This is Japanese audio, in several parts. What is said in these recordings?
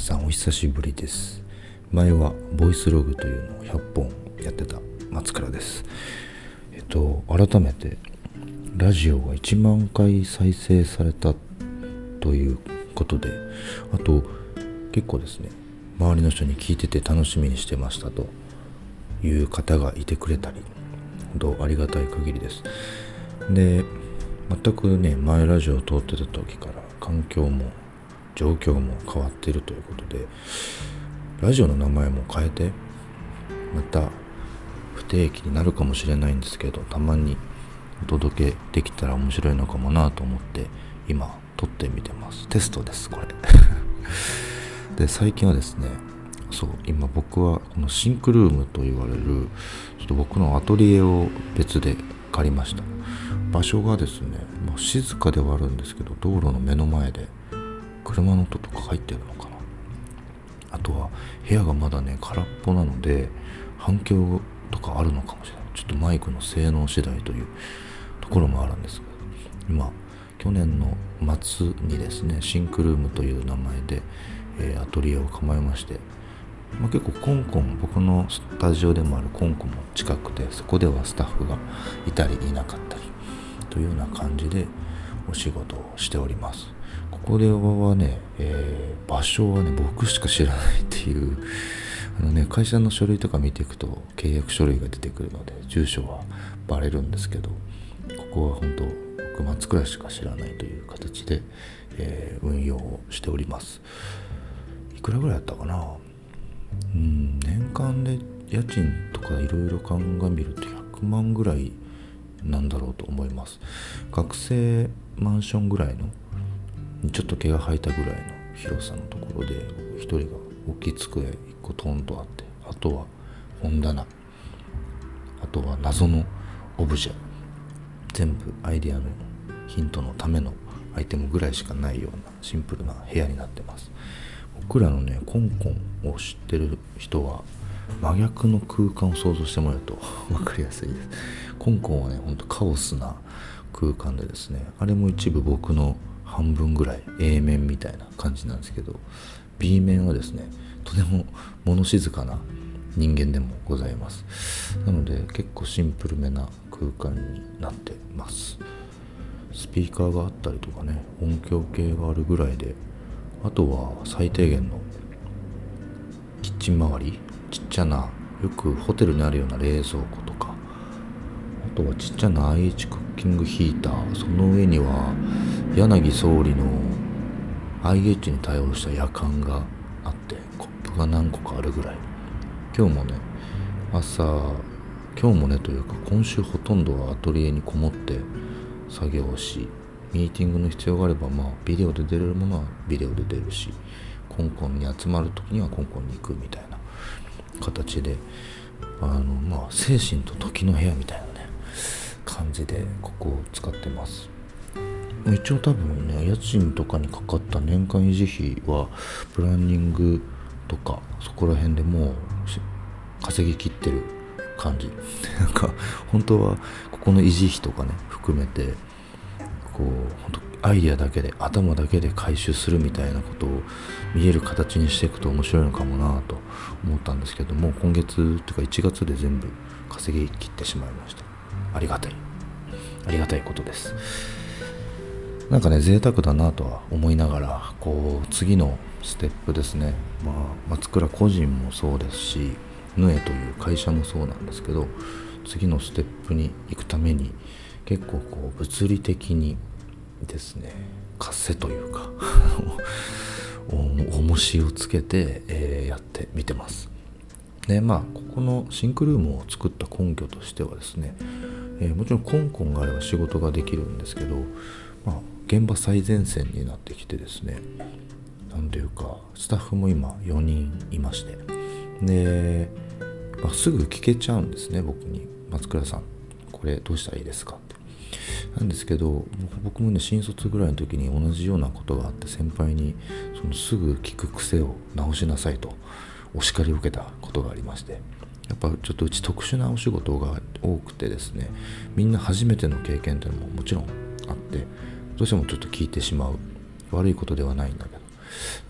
さんお久しぶりです。前はボイスログというのを100本やってた松倉です。えっと改めてラジオが1万回再生されたということであと結構ですね周りの人に聞いてて楽しみにしてましたという方がいてくれたり本当ありがたい限りです。で全くね前ラジオを通ってた時から環境も状況も変わっているということでラジオの名前も変えてまた不定期になるかもしれないんですけどたまにお届けできたら面白いのかもなと思って今撮ってみてます。テストですこれ。で最近はですねそう今僕はこのシンクルームと言われるちょっと僕のアトリエを別で借りました。場所がですね、まあ、静かではあるんですけど道路の目の前で車の音とか入ってるのかな？あとは部屋がまだね空っぽなので反響とかあるのかもしれない。ちょっとマイクの性能次第というところもあるんです。が今去年の末にですねシンクルームという名前で、えー、アトリエを構えまして、まあ、結構コンコン僕のスタジオでもあるコンコンも近くてそこではスタッフがいたりいなかったりというような感じでお仕事をしております。ここではね、えー、場所はね僕しか知らないっていうあのね会社の書類とか見ていくと契約書類が出てくるので住所はバレるんですけどここは本当僕松倉しか知らないという形で、えー、運用をしております。いくらぐらいやったかな？うん年間で家賃とかいろいろ鑑みると100万ぐらいなんだろうと思います。学生マンションぐらいのちょっと毛が生えたぐらいの広さのところで一人が大きい机1個トンとあってあとは本棚あとは謎のオブジェ全部アイデアのヒントのためのアイテムぐらいしかないようなシンプルな部屋になってます。僕らのねコンコンを知ってる人は真逆の空間を想像してもらうと 分かりやすいです。コンコンはねほんとカオスな空間でですねあれも一部僕の半分ぐらい A 面みたいな感じなんですけど B 面はですねとても物静かな人間でもございます。なので結構シンプルめな空間になってます。スピーカーがあったりとかね音響系があるぐらいであとは最低限のキッチン周りちっちゃなよくホテルにあるような冷蔵庫とかあとはちっちゃな IH クッキングヒーターその上には柳総理の IH に対応した夜間があってコップが何個かあるぐらい。今日もね朝今日もねというか今週ほとんどはアトリエにこもって作業をしミーティングの必要があればまあビデオで出れるものはビデオで出るしコンコンに集まる時にはコンコンに行くみたいな形であのまあ精神と時の部屋みたいなね感じでここを使ってます。一応多分ね家賃とかにかかった年間維持費はプランニングとかそこら辺でもう稼ぎきってる感じ。なんか本当はここの維持費とかね含めてこう本当アイデアだけで頭だけで回収するみたいなことを見える形にしていくと面白いのかもなと思ったんですけども今月というか1月で全部稼ぎ切ってしまいました。ありがたい。ありがたいことです。なんかね贅沢だなとは思いながらこう次のステップですね。まあ松倉個人もそうですしヌエという会社もそうなんですけど次のステップに行くために結構こう物理的にですね活性というか 重しをつけて、えー、やってみてます。でまあここのシンクルームを作った根拠としてはですね、えー、もちろんコンコンがあれば仕事ができるんですけど、まあ、現場最前線になってきてですね何ていうかスタッフも今4人いまして。で、まあ、すぐ聞けちゃうんですね僕に。松倉さんこれどうしたらいいですか？ってなんですけど僕もね新卒ぐらいの時に同じようなことがあって先輩にそのすぐ聞く癖を直しなさいとお叱りを受けたことがありまして。やっぱちょっとうち特殊なお仕事が多くてですねみんな初めての経験というのももちろんあってどうしてもちょっと聞いてしまう。悪いことではないんだけ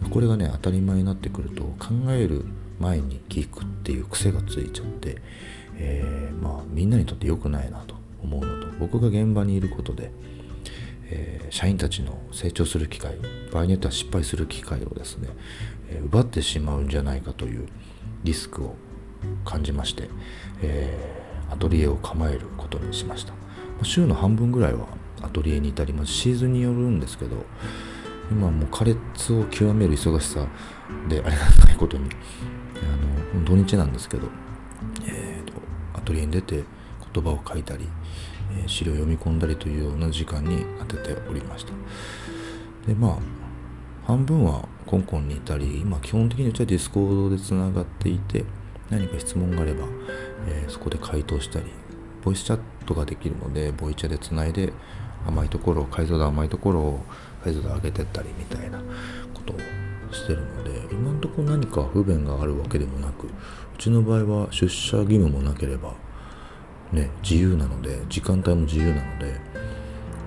ど。これがね当たり前になってくると考える前に聞くっていう癖がついちゃって、えー、まあみんなにとって良くないなと思うのと僕が現場にいることで、えー、社員たちの成長する機会場合によっては失敗する機会をですね、えー、奪ってしまうんじゃないかというリスクを感じまして、えアトリエを構えることにしました。週の半分ぐらいはアトリエにいたり、まあ、シーズンによるんですけど今もう苛烈を極める忙しさでありがたいことにあの土日なんですけど、えーと、アトリエに出て言葉を書いたり、えー、資料を読み込んだりというような時間に当てておりました。でまあ半分はコンコンにいたり今基本的にうちは Discord でつながっていて何か質問があれば、えー、そこで回答したりボイスチャットができるのでボイチャでつないで甘いところを解像度甘いところを解像度上げてったりみたいなことをしてるので今んとこ何か不便があるわけでもなくうちの場合は出社義務もなければね自由なので時間帯も自由なので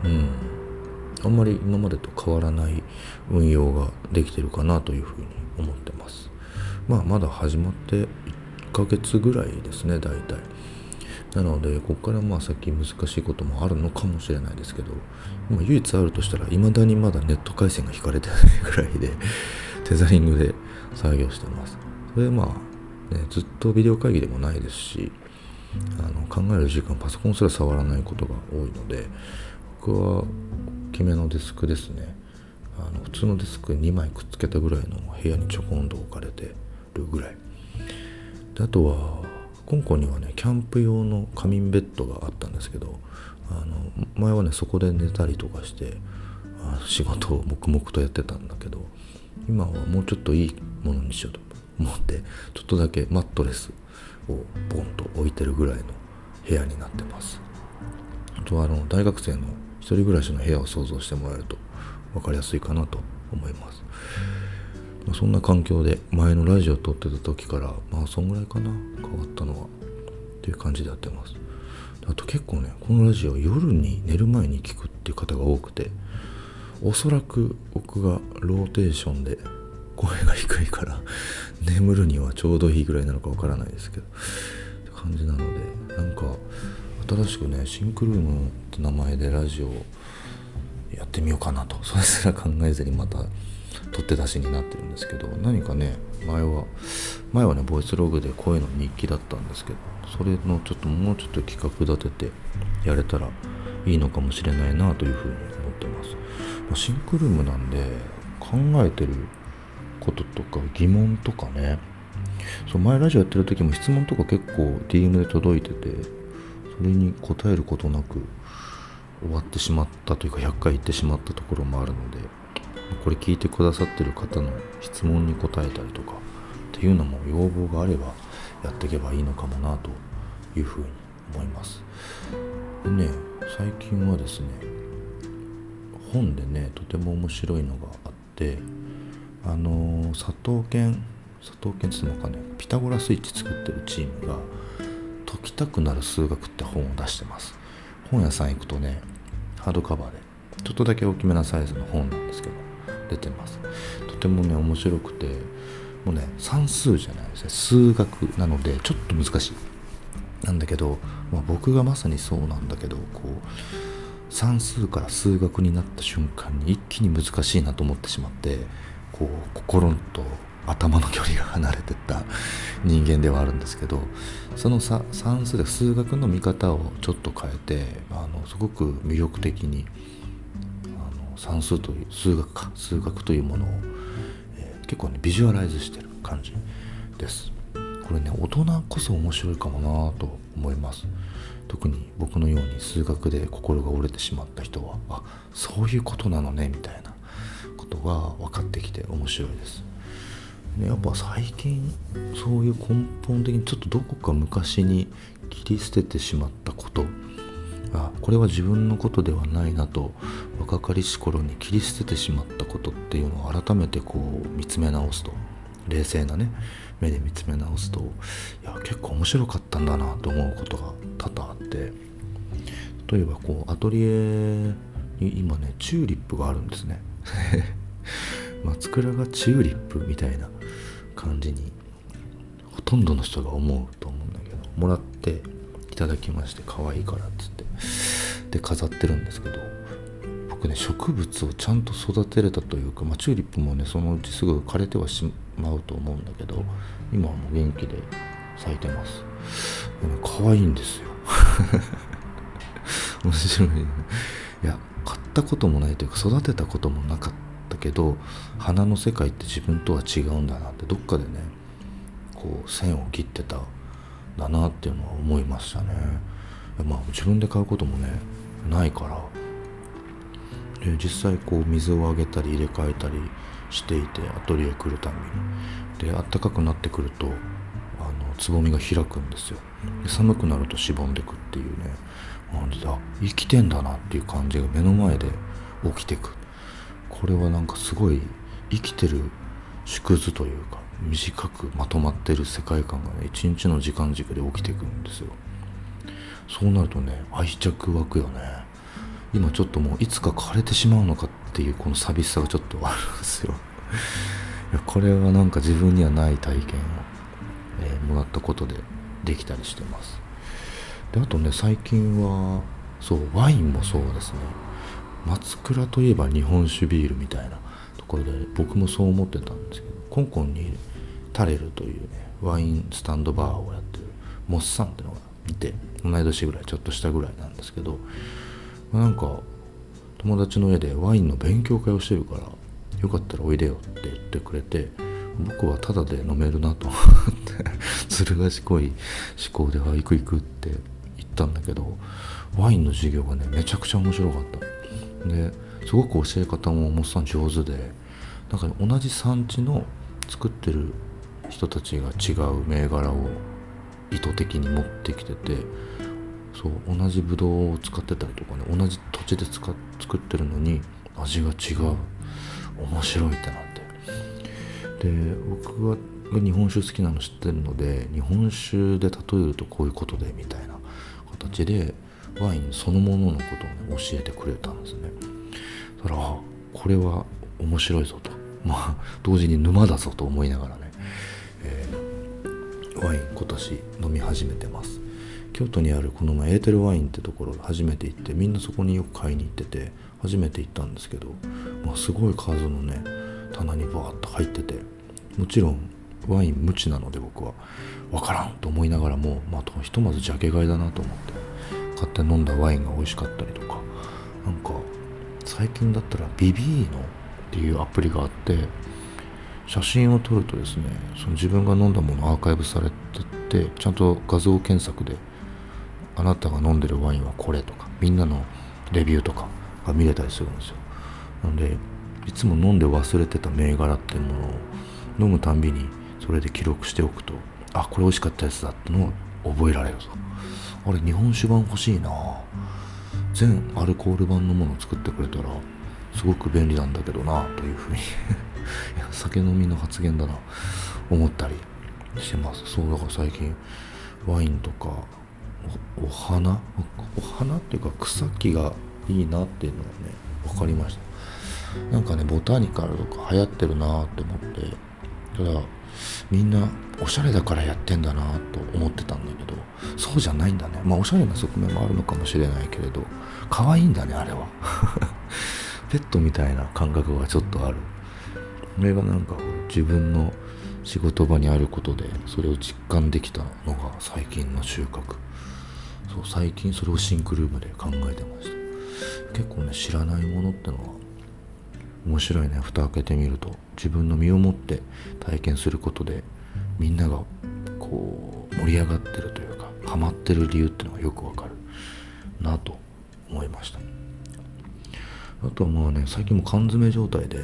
うん。あんまり今までと変わらない運用ができてるかなというふうに思ってます。まあまだ始まって1ヶ月ぐらいですね大体。なのでここからまあ先難しいこともあるのかもしれないですけど、ま、唯一あるとしたらいまだにまだネット回線が引かれてないぐらいで テザリングで作業してます。それまあ、ね、ずっとビデオ会議でもないですしあの考える時間パソコンすら触らないことが多いので僕は大きめのデスクですね。あの普通のデスク2枚くっつけたぐらいの部屋にちょこんと置かれてるぐらい。であとは香港にはねキャンプ用の仮眠ベッドがあったんですけどあの前はねそこで寝たりとかしてあ仕事を黙々とやってたんだけど今はもうちょっといいものにしようと思ってちょっとだけマットレスをボンと置いてるぐらいの部屋になってます。あとはあの大学生の一人暮らしの部屋を想像してもらえると分かりやすいかなと思います。まそんな環境で前のラジオ撮ってた時からまあそんぐらいかな変わったのはっていう感じでやってます。あと結構ねこのラジオ夜に寝る前に聞くっていう方が多くておそらく僕がローテーションで声が低いから 眠るにはちょうどいいぐらいなのかわからないですけどって感じなのでなんか新しくねシンクルームって名前でラジオやってみようかなとそれすら考えずにまた取って出しになってるんですけど何かね前は前はねボイスログで声の日記だったんですけどそれのちょっともうちょっと企画立ててやれたらいいのかもしれないなというふうに思ってます、まあ、シンクルームなんで考えてることとか疑問とかねそう前ラジオやってる時も質問とか結構 DM で届いててそれに答えることなく終わってしまったというか100回行ってしまったところもあるのでこれ聞いてくださってる方の質問に答えたりとかっていうのも要望があればやっていけばいいのかもなというふうに思います。でね最近はですね本でねとても面白いのがあってあの佐藤健佐藤健っていうのかねピタゴラスイッチ作ってるチームが解きたくなる数学って本を出してます。本屋さん行くとねハードカバーでちょっとだけ大きめなサイズの本なんですけど出てます。とてもね面白くてもうね算数じゃないですね。数学なのでちょっと難しい。なんだけど、まあ、僕がまさにそうなんだけどこう算数から数学になった瞬間に一気に難しいなと思ってしまってこう心と頭の距離が離れてった 人間ではあるんですけどその算数で数学の見方をちょっと変えてあのすごく魅力的に算数という数学か数学というものを、えー、結構ねビジュアライズしてる感じです。これね大人こそ面白いかもなと思います。特に僕のように数学で心が折れてしまった人はあそういうことなのねみたいなことが分かってきて面白いです。ね、やっぱ最近そういう根本的にちょっとどこか昔に切り捨ててしまったことあこれは自分のことではないなと若かりし頃に切り捨ててしまったことっていうのを改めてこう見つめ直すと。冷静なね目で見つめ直すといや結構面白かったんだなと思うことが多々あって。例えばこうアトリエに今ねチューリップがあるんですね。松倉がチューリップみたいな感じにほとんどの人が思うと思うんだけどもらっていただきまして可愛いからっつって。で飾ってるんですけど僕ね植物をちゃんと育てれたというか、まあ、チューリップもねそのうちすぐ枯れてはしまうと思うんだけど今はもう元気で咲いてます。で、ね、可愛いんですよ。面白いね。いや買ったこともないというか育てたこともなかったけど花の世界って自分とは違うんだなってどっかでねこう線を切ってただなっていうのは思いましたね。まあ自分で買うこともねないから。で実際こう水をあげたり入れ替えたりしていてアトリエ来るたびに。で暖かくなってくるとあのつぼみが開くんですよ。で寒くなるとしぼんでくっていうねあ生きてんだなっていう感じが目の前で起きてく。これはなんかすごい生きてる縮図というか短くまとまってる世界観がね一日の時間軸で起きてくるんですよ。そうなるとね愛着湧くよね。今ちょっともういつか枯れてしまうのかっていうこの寂しさがちょっとあるんですよ。いやこれはなんか自分にはない体験を、えー、もらったことでできたりしてます。であとね最近はそうワインもそうですね。松倉といえば日本酒ビールみたいなところで僕もそう思ってたんですけど香港にタレルというねワインスタンドバーをやってるモッサンってのがいて同い年ぐらいちょっとしたぐらいなんですけどなんか友達の家でワインの勉強会をしてるからよかったらおいでよって言ってくれて僕はタダで飲めるなと。思ってずる賢い思考で「あ行く行く」って言ったんだけどワインの授業がねめちゃくちゃ面白かったですごく教え方もモッサン上手でなんか同じ産地の作ってる人たちが違う銘柄を意図的に持ってきててそう同じブドウを使ってたりとかね同じ土地で作ってるのに味が違う。面白いってなって。で僕は日本酒好きなの知ってるので日本酒で例えるとこういうことでみたいな形でワインそのもののことを、ね、教えてくれたんですね。だからこれは面白いぞと。まあ同時に沼だぞと思いながらね、えー、ワイン今年飲み始めてます。京都にあるこの前エーテルワインってところ初めて行ってみんなそこによく買いに行ってて初めて行ったんですけど、まあ、すごい数のね棚にバーッと入っててもちろんワイン無知なので僕は。分からんと思いながらも、まあ、ひとまずジャケ買いだなと思って買って飲んだワインが美味しかったりとか。なんか最近だったらビビーノっていうアプリがあって写真を撮るとですねその自分が飲んだものアーカイブされててちゃんと画像検索であなたが飲んでるワインはこれとかみんなのレビューとかが見れたりするんですよ。なんでいつも飲んで忘れてた銘柄っていうものを飲むたんびにそれで記録しておくとあこれ美味しかったやつだってのを覚えられるぞ。あれ日本酒版欲しいな。全アルコール版のものを作ってくれたらすごく便利なんだけどなというふうに酒飲みの発言だな。思ったりしてます。そうだから最近ワインとかお花？お花っていうか草木がいいなっていうのがね分かりました。なんかねボタニカルとか流行ってるなって思ってただみんなおしゃれだからやってんだなと思ってたんだけどそうじゃないんだね。まあおしゃれな側面もあるのかもしれないけれど可愛いんだねあれは。ペットみたいな感覚がちょっとある。これがなんか自分の仕事場にあることでそれを実感できたのが最近の収穫。そう最近それをシンクルームで考えてました。結構ね知らないものってのは面白いね。蓋開けてみると自分の身をもって体験することでみんながこう盛り上がってるというかハマってる理由っていうのがよくわかるなと思いました。あとはまあね最近も缶詰状態で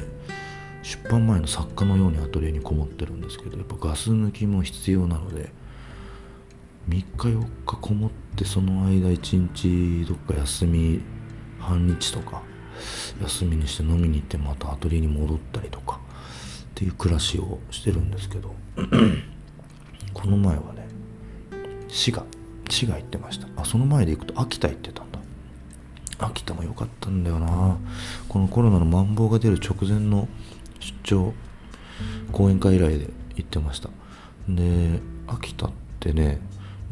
出版前の作家のようにアトリエにこもってるんですけどやっぱガス抜きも必要なので3日4日こもってその間1日どっか休み半日とか休みにして飲みに行ってまたアトリエに戻ったりとかっていう暮らしをしてるんですけど この前はね滋賀滋賀行ってました。あその前で行くと秋田行ってたんだ。秋田も良かったんだよな。このコロナのマンボウが出る直前の出張講演会以来で行ってました。で秋田ってね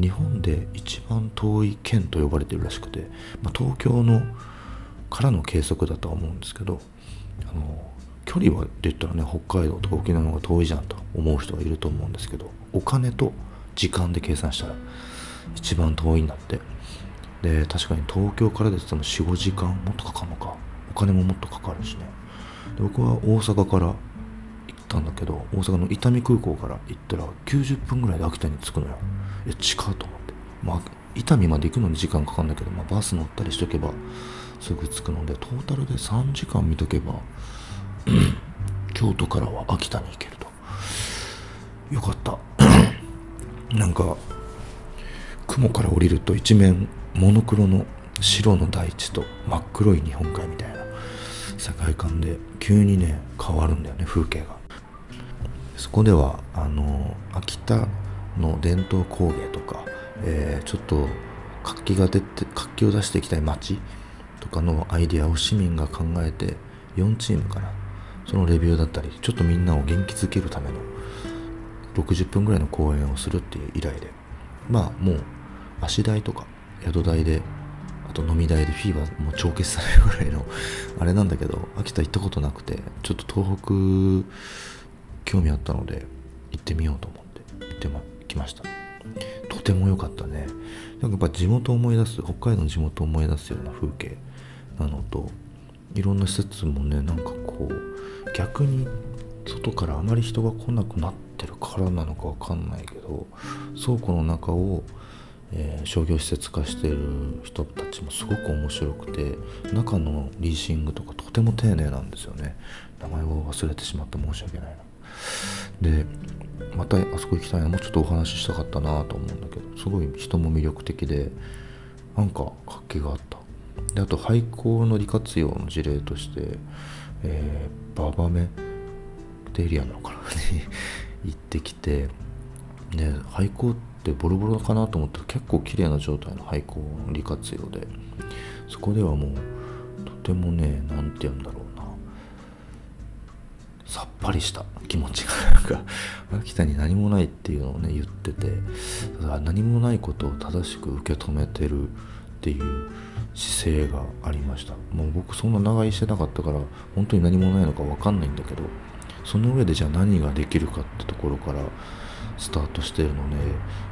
日本で一番遠い県と呼ばれてるらしくて、まあ、東京のからの計測だとは思うんですけどあの距離はで言ったらね北海道とか沖縄の方が遠いじゃんと思う人はいると思うんですけどお金と時間で計算したら一番遠いんだって。で確かに東京からで言っても45時間もっとかかるのかお金ももっとかかるしね。で僕は大阪から行ったんだけど大阪の伊丹空港から行ったら90分ぐらいで秋田に着くのよ。いや近いと思って。まあ伊丹まで行くのに時間かかるんだけど、まあ、バス乗ったりしとけばすぐ着くのでトータルで3時間見とけば京都からは秋田に行けると。よかった。なんか雲から降りると一面モノクロの白の大地と真っ黒い日本海みたいな。世界観で急にね変わるんだよね風景が。そこではあの秋田の伝統工芸とか、えー、ちょっと活気が出て活気を出していきたい街とかのアイデアを市民が考えて4チームかな。そのレビューだったりちょっとみんなを元気づけるための60分ぐらいの講演をするっていう依頼で。まあもう足代とか宿代でと飲み代でフィーバーもう帳消しされるぐらいのあれなんだけど秋田行ったことなくてちょっと東北興味あったので行ってみようと思って行ってきました。とても良かったね。なんかやっぱ地元思い出す北海道の地元思い出すような風景なのといろんな施設もねなんかこう逆に外からあまり人が来なくなってるからなのかわかんないけど倉庫の中をえー、商業施設化してる人たちもすごく面白くて中のリーシングとかとても丁寧なんですよね。名前を忘れてしまって申し訳ないな。でまたあそこ行きたいな。もうちょっとお話ししたかったなと思うんだけどすごい人も魅力的でなんか活気があった。であと廃校の利活用の事例として、えー、ババメってエリアなのかなに 行ってきてで廃校っててボロボロかなと思ったら結構綺麗な状態の廃校の利活用でそこではもうとてもね何て言うんだろうな。さっぱりした気持ちがなんか秋田に何もないっていうのをね言っててだ何もないことを正しく受け止めてるっていう姿勢がありました。もう僕そんな長居してなかったから本当に何もないのか分かんないんだけどその上でじゃあ何ができるかってところからスタートしてるので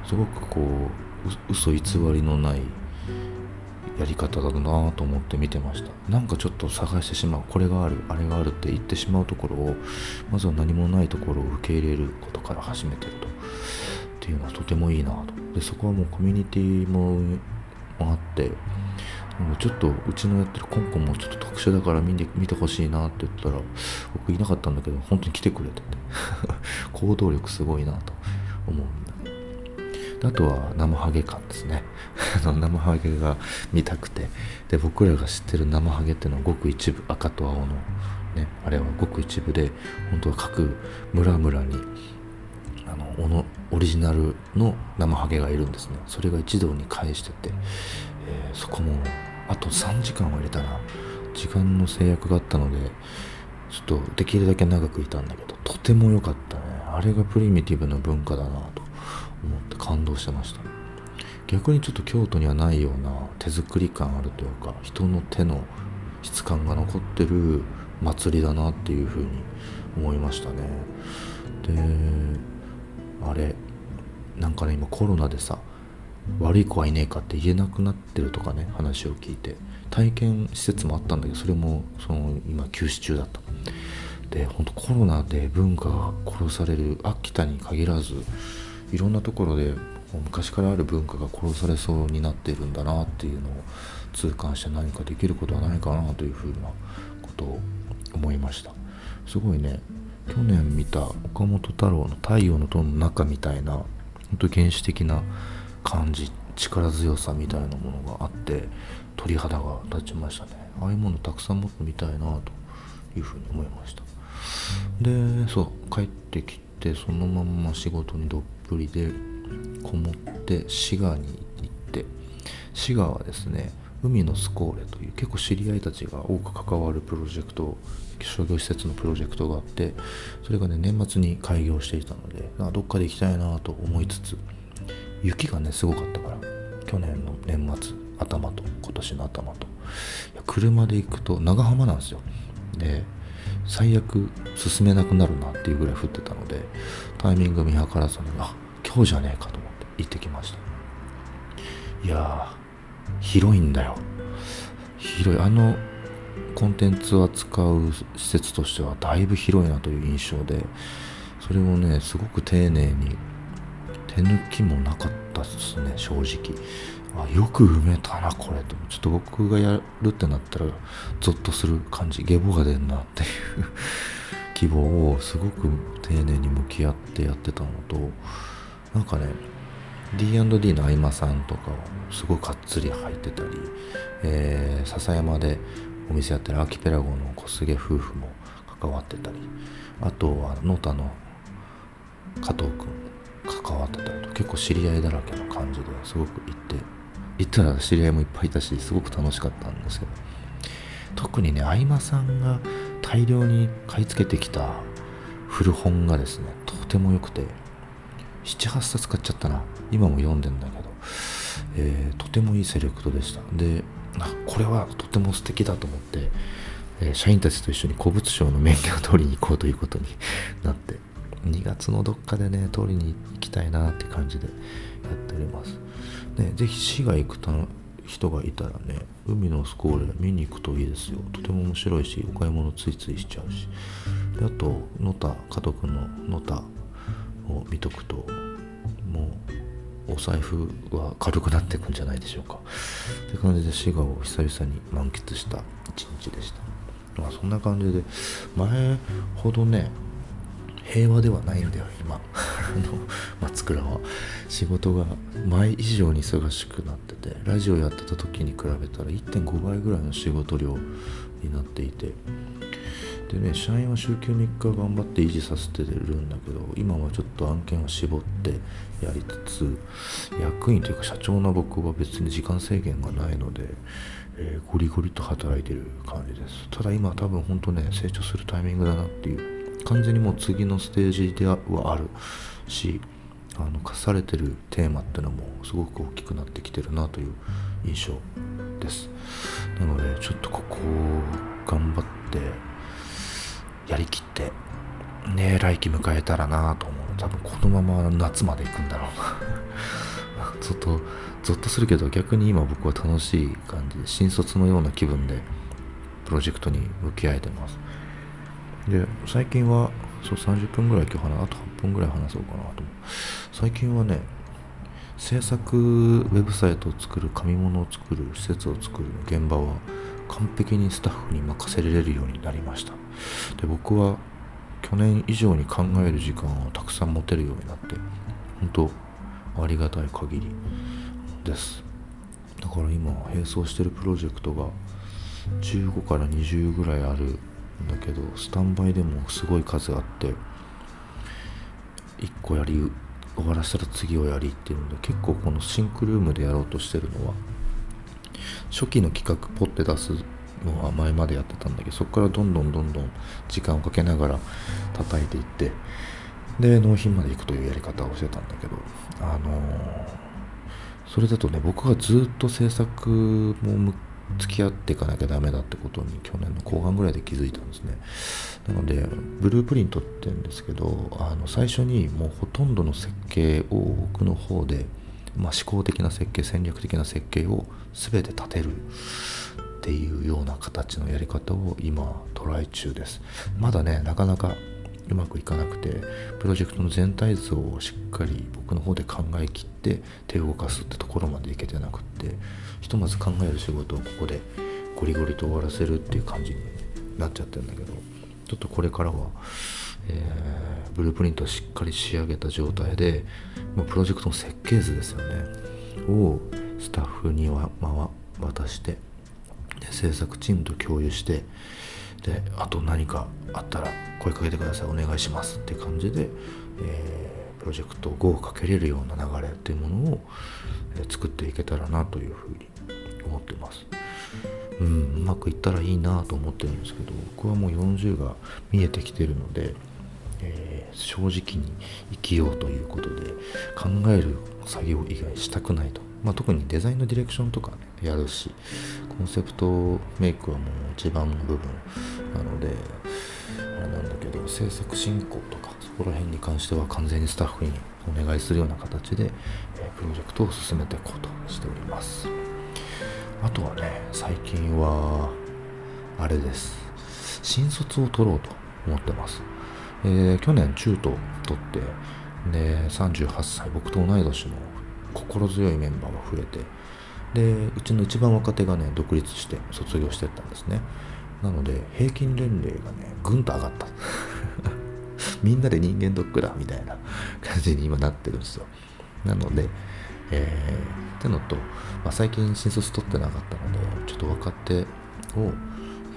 すごくこう嘘偽りのないやり方だなと思って見てました。なんかちょっと探してしまうこれがあるあれがあるって言ってしまうところをまずは何もないところを受け入れることから始めてると。っていうのはとてもいいなと。でそこはもうコミュニティもあってちょっとうちのやってるコンコンもちょっと特殊だから見て見てほしいなって言ったら僕いなかったんだけど本当に来てくれてて。行動力すごいなと思う。あとは生ハゲ感ですね。生ハゲが見たくて。で僕らが知ってる生ハゲっていうのはごく一部赤と青のねあれはごく一部で本当は各村々にあののオリジナルの生ハゲがいるんですね。それが一堂に会してて、えー、そこもあと3時間は入れたな。時間の制約があったのでちょっとできるだけ長くいたんだけどとても良かったね。あれがプリミティブな文化だなと。思って感動してました。逆にちょっと京都にはないような手作り感あるというか人の手の質感が残ってる祭りだなっていうふうに思いましたね。であれなんかね今コロナでさ悪い子はいねえかって言えなくなってるとかね話を聞いて体験施設もあったんだけどそれもその今休止中だった。で本当コロナで文化が殺される秋田に限らずいろんなところで昔からある文化が殺されそうになっているんだなっていうのを痛感して何かできることはないかなというふうなことを思いました。すごいね。去年見た岡本太郎の「太陽の塔の中」みたいな本当原始的な感じ力強さみたいなものがあって鳥肌が立ちましたね。ああいうものたくさん持ってみたいなというふうに思いました。でそう帰ってきてそのまま仕事にどっぷりでこもって滋賀に行って。滋賀はですね海のスコーレという結構知り合いたちが多く関わるプロジェクト商業施設のプロジェクトがあってそれがね年末に開業していたのでどっかで行きたいなと思いつつ雪がねすごかったから去年の年末頭と今年の頭と。車で行くと長浜なんですよ。で最悪進めなくなるなっていうぐらい降ってたのでタイミング見計らずにあ今日じゃねえかと思って行ってきました。いや広いんだよ。広い。あのコンテンツを扱う施設としてはだいぶ広いなという印象でそれをねすごく丁寧に手抜きもなかったですね正直。あよく埋めたなこれと。ちょっと僕がやるってなったらゾッとする感じ。ゲボが出んなっていう。希望をすごく丁寧に向き合ってやってたのとなんかね D&D の合間さんとかをすごくがっつり入ってたり、えー、笹山でお店やってるアーキペラゴの小菅夫婦も関わってたりあとは野田の加藤君関わってたりと結構知り合いだらけの感じですごく行って行ったら知り合いもいっぱいいたしすごく楽しかったんですけど。特にね相馬さんが大量に買い付けてきた古本がですねとても良くて78冊買っちゃったな。今も読んでんだけど、えー、とてもいいセレクトでした。でこれはとても素敵だと思って、えー、社員たちと一緒に古物商の免許を取りに行こうということになって2月のどっかでね取りに行きたいなって感じでやっております。ね、ぜひ市が行く人がいたらね海のスコーレ見に行くといいですよ。とても面白いしお買い物ついついしちゃうし。であと野田家族の野田を見とくともうお財布は軽くなっていくんじゃないでしょうか。って感じで滋賀を久々に満喫した一日でした。まあそんな感じで前ほどね平和ではないんだよ今。松倉は。仕事が前以上に忙しくなっててラジオやってた時に比べたら1.5倍ぐらいの仕事量になっていて。でね社員は週休3日頑張って維持させてるんだけど今はちょっと案件を絞ってやりつつ役員というか社長の僕は別に時間制限がないので、えー、ゴリゴリと働いてる感じです。ただ今多分本当ね成長するタイミングだなっていう完全にもう次のステージではある。しあの課されてるテーマっていうのもすごく大きくなってきてるなという印象です。なのでちょっとここ頑張ってやりきってね来期迎えたらなと思う。多分このまま夏まで行くんだろうな。ちょっとゾッとするけど逆に今僕は楽しい感じで新卒のような気分でプロジェクトに向き合えてます。で最近はそう30分ぐらい今日話あと分ぐらい話そうかなと最近はね制作ウェブサイトを作る紙物を作る施設を作る現場は完璧にスタッフに任せられるようになりました。で僕は去年以上に考える時間をたくさん持てるようになって本当ありがたい限りです。だから今並走してるプロジェクトが15から20ぐらいあるんだけどスタンバイでもすごい数あって1個やり終わらせたら次をやりっていうので結構このシンクルームでやろうとしてるのは初期の企画ポッて出すのは前までやってたんだけどそこからどんどんどんどん時間をかけながら叩いていってで納品まで行くというやり方をしてたんだけどあのー、それだとね僕がずっと制作も付き合っていかなきゃダメだってことに去年の後半ぐらいで気づいたんですね。なのでブループリントって言うんですけどあの最初にもうほとんどの設計を僕の方で、まあ、思考的な設計戦略的な設計を全て立てるっていうような形のやり方を今トライ中です。まだねなかなかうまくいかなくてプロジェクトの全体像をしっかり僕の方で考えきって手を動かすってところまでいけてなくってひとまず考える仕事をここでゴリゴリと終わらせるっていう感じになっちゃってるんだけどちょっとこれからは、えー、ブループリントをしっかり仕上げた状態でもうプロジェクトの設計図ですよねをスタッフには、ま渡してで制作チームと共有してであと何かあったら声かけてくださいお願いしますって感じで、えー、プロジェクト5をかけれるような流れっていうものを、え、作っていけたらなというふうに思ってます。うんうまくいったらいいなと思ってるんですけど僕はもう40が見えてきてるので、えー、正直に生きようということで考える作業以外したくないと、まあ、特にデザインのディレクションとか、ね、やるしコンセプトメイクはもう一番の部分なのであれなんだけど制作進行とかこら辺に関しては完全にスタッフにお願いするような形で、えプロジェクトを進めていこうとしております。あとはね最近はあれです。新卒を取ろうと思ってます、えー、去年中途取ってで38歳僕と同い年の心強いメンバーが増えてでうちの一番若手がね独立して卒業してったんですね。なので平均年齢がねぐんと上がった。みんなで人間ドックだみたいな感じに今なってるんですよ。なのでえー、ってのと、まあ、最近新卒取ってなかったのでちょっと若手を、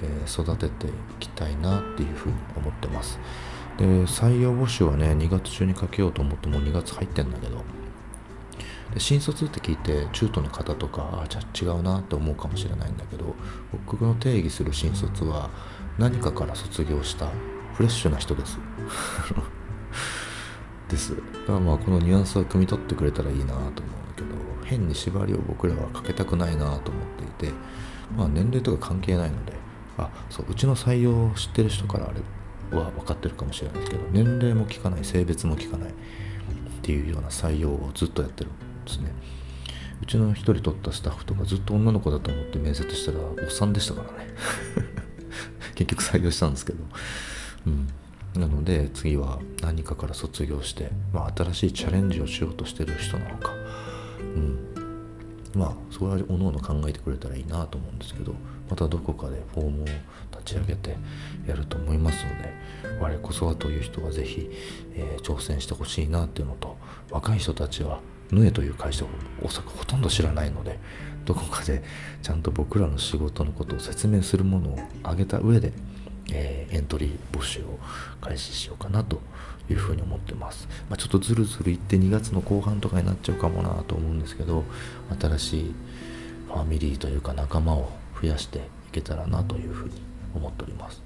えー、育てていきたいなっていうふうに思ってます。で採用募集はね2月中にかけようと思ってもう2月入ってんだけど。で新卒って聞いて中途の方とかあじゃあ違うなって思うかもしれないんだけど僕の定義する新卒は何かから卒業したフレッシュな人です。です。だからまあこのニュアンスを汲み取ってくれたらいいなと思うんだけど変に縛りを僕らはかけたくないなと思っていてまあ年齢とか関係ないのであそううちの採用を知ってる人からあれは分かってるかもしれないですけど年齢も聞かない性別も聞かないっていうような採用をずっとやってるんですね。うちの一人取ったスタッフとかずっと女の子だと思って面接したらおっさんでしたからね。結局採用したんですけど。うん。なので次は何かから卒業して、まあ、新しいチャレンジをしようとしてる人なのか。うん。まあそれはおのおの考えてくれたらいいなと思うんですけどまたどこかでフォームを立ち上げてやると思いますので我こそはという人は是非、えー、挑戦してほしいなっていうのと若い人たちはヌエという会社を大阪ほとんど知らないのでどこかでちゃんと僕らの仕事のことを説明するものをあげた上で、えー、エントリー募集を開始しようかなというふうに思ってます、まあ、ちょっとずるずるいって2月の後半とかになっちゃうかもなと思うんですけど新しいファミリーというか仲間を増やしていけたらなというふうに思っております。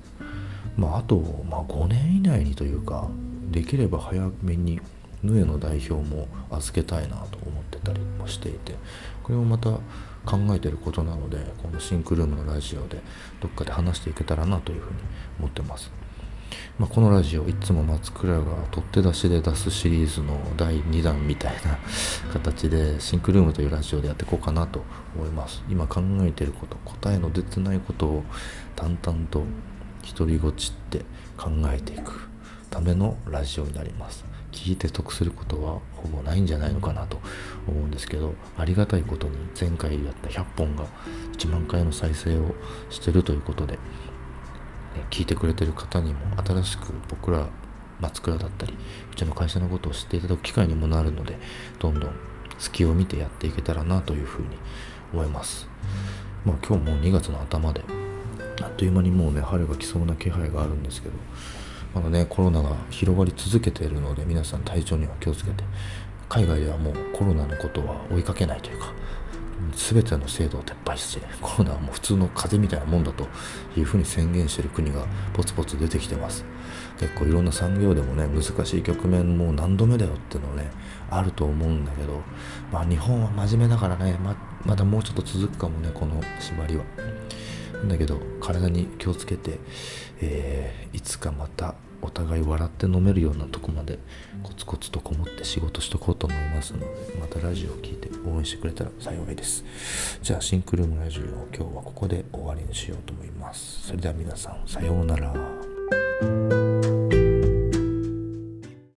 まああと、まあ、5年以内にというかできれば早めにヌエの代表も預けたいなと思ってたりもしていてこれもまた考えてることなのでこのシンクルームのラジオでどっかで話していけたらなというふうに思ってます。まあ、このラジオいつも松倉が取って出しで出すシリーズの第2弾みたいな形でシンクルームというラジオでやっていこうかなと思います今考えてること答えの出てないことを淡々と独りごちって考えていくためのラジオになります聞いて得することはほぼないんじゃないのかなと思うんですけどありがたいことに前回やった100本が1万回の再生をしてるということで、ね、聞いてくれてる方にも新しく僕ら松倉だったりうちの会社のことを知っていただく機会にもなるのでどんどん隙を見てやっていけたらなというふうに思います。まあ今日も2月の頭であっという間にもうね春が来そうな気配があるんですけどまだねコロナが広がり続けているので皆さん体調には気をつけて海外ではもうコロナのことは追いかけないというか全ての制度を撤廃してコロナはもう普通の風邪みたいなもんだというふうに宣言している国がポツポツ出てきてます。結構いろんな産業でもね難しい局面もう何度目だよっていうのねあると思うんだけどまあ日本は真面目だからねままだもうちょっと続くかもねこの縛りは。だけど体に気をつけて、えー、いつかまたお互い笑って飲めるようなとこまでコツコツとこもって仕事しとこうと思いますのでまたラジオを聴いて応援してくれたら幸いです。じゃあシンクルームラジオを今日はここで終わりにしようと思います。それでは皆さんさようなら。